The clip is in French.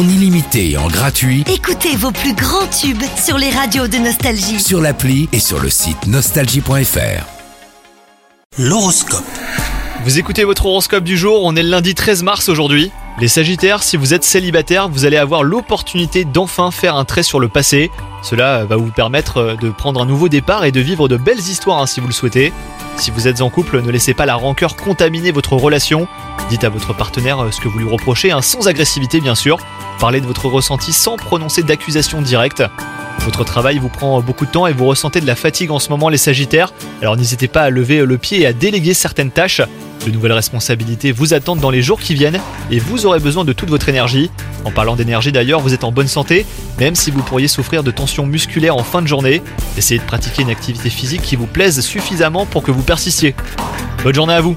en illimité et en gratuit Écoutez vos plus grands tubes sur les radios de Nostalgie. sur l'appli et sur le site nostalgie.fr. L'horoscope. Vous écoutez votre horoscope du jour, on est le lundi 13 mars aujourd'hui. Les Sagittaires, si vous êtes célibataire, vous allez avoir l'opportunité d'enfin faire un trait sur le passé. Cela va vous permettre euh, de prendre un nouveau départ et de vivre de belles histoires hein, si vous le souhaitez. Si vous êtes en couple, ne laissez pas la rancœur contaminer votre relation. Dites à votre partenaire euh, ce que vous lui reprochez, hein, sans agressivité bien sûr. Parlez de votre ressenti sans prononcer d'accusation directe. Votre travail vous prend beaucoup de temps et vous ressentez de la fatigue en ce moment les Sagittaires, alors n'hésitez pas à lever le pied et à déléguer certaines tâches. De nouvelles responsabilités vous attendent dans les jours qui viennent et vous aurez besoin de toute votre énergie. En parlant d'énergie d'ailleurs, vous êtes en bonne santé, même si vous pourriez souffrir de tensions musculaires en fin de journée. Essayez de pratiquer une activité physique qui vous plaise suffisamment pour que vous persistiez. Bonne journée à vous